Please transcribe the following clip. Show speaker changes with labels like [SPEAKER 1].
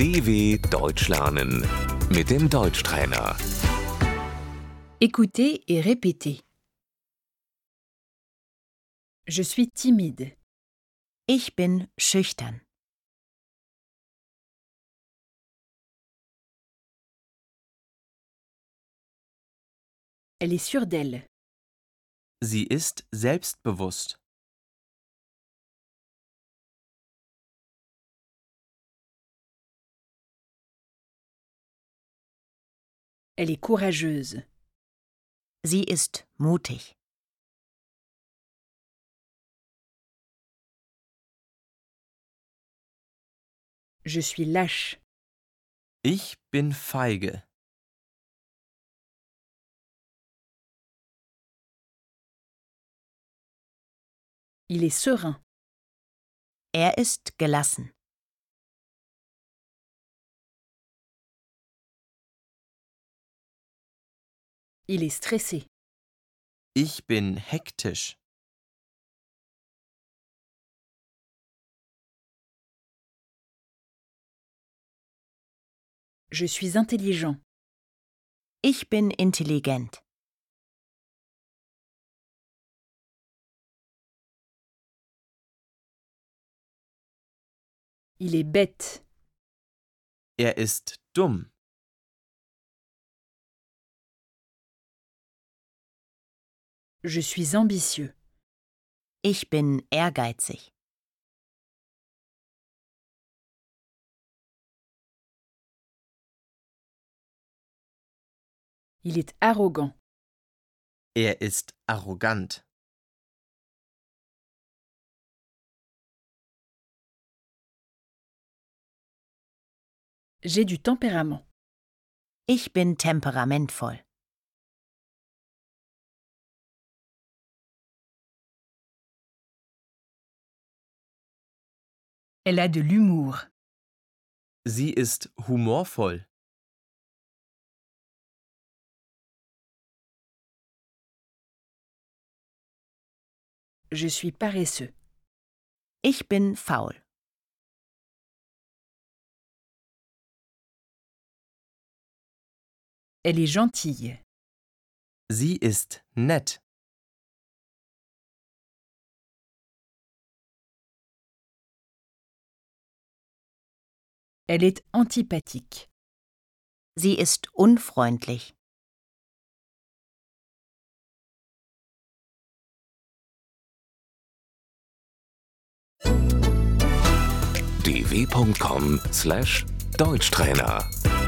[SPEAKER 1] DW Deutsch lernen mit dem Deutschtrainer.
[SPEAKER 2] Écoutez et répétez. Je suis timide.
[SPEAKER 3] Ich bin schüchtern.
[SPEAKER 2] Elle est sûre d'elle.
[SPEAKER 4] Sie ist selbstbewusst.
[SPEAKER 2] Elle est courageuse.
[SPEAKER 3] Sie ist mutig.
[SPEAKER 2] Je suis lâche.
[SPEAKER 4] Ich bin feige.
[SPEAKER 2] Il est serein.
[SPEAKER 3] Er ist gelassen.
[SPEAKER 2] Il est stressé.
[SPEAKER 4] Ich bin hektisch.
[SPEAKER 2] Je suis intelligent.
[SPEAKER 3] Ich bin intelligent.
[SPEAKER 2] Il est bête.
[SPEAKER 4] Er ist dumm.
[SPEAKER 2] Je suis ambitieux.
[SPEAKER 3] Ich bin ehrgeizig.
[SPEAKER 2] Il est arrogant.
[SPEAKER 4] Er ist arrogant.
[SPEAKER 2] J'ai du tempérament.
[SPEAKER 3] Ich bin temperamentvoll.
[SPEAKER 2] Elle a de l'humour.
[SPEAKER 4] Sie ist humorvoll.
[SPEAKER 2] Je suis paresseux.
[SPEAKER 3] Ich bin faul.
[SPEAKER 2] Elle est gentille.
[SPEAKER 4] Sie ist nett.
[SPEAKER 2] Elle est antipathique.
[SPEAKER 3] Sie ist unfreundlich.
[SPEAKER 1] dw.com/deutschtrainer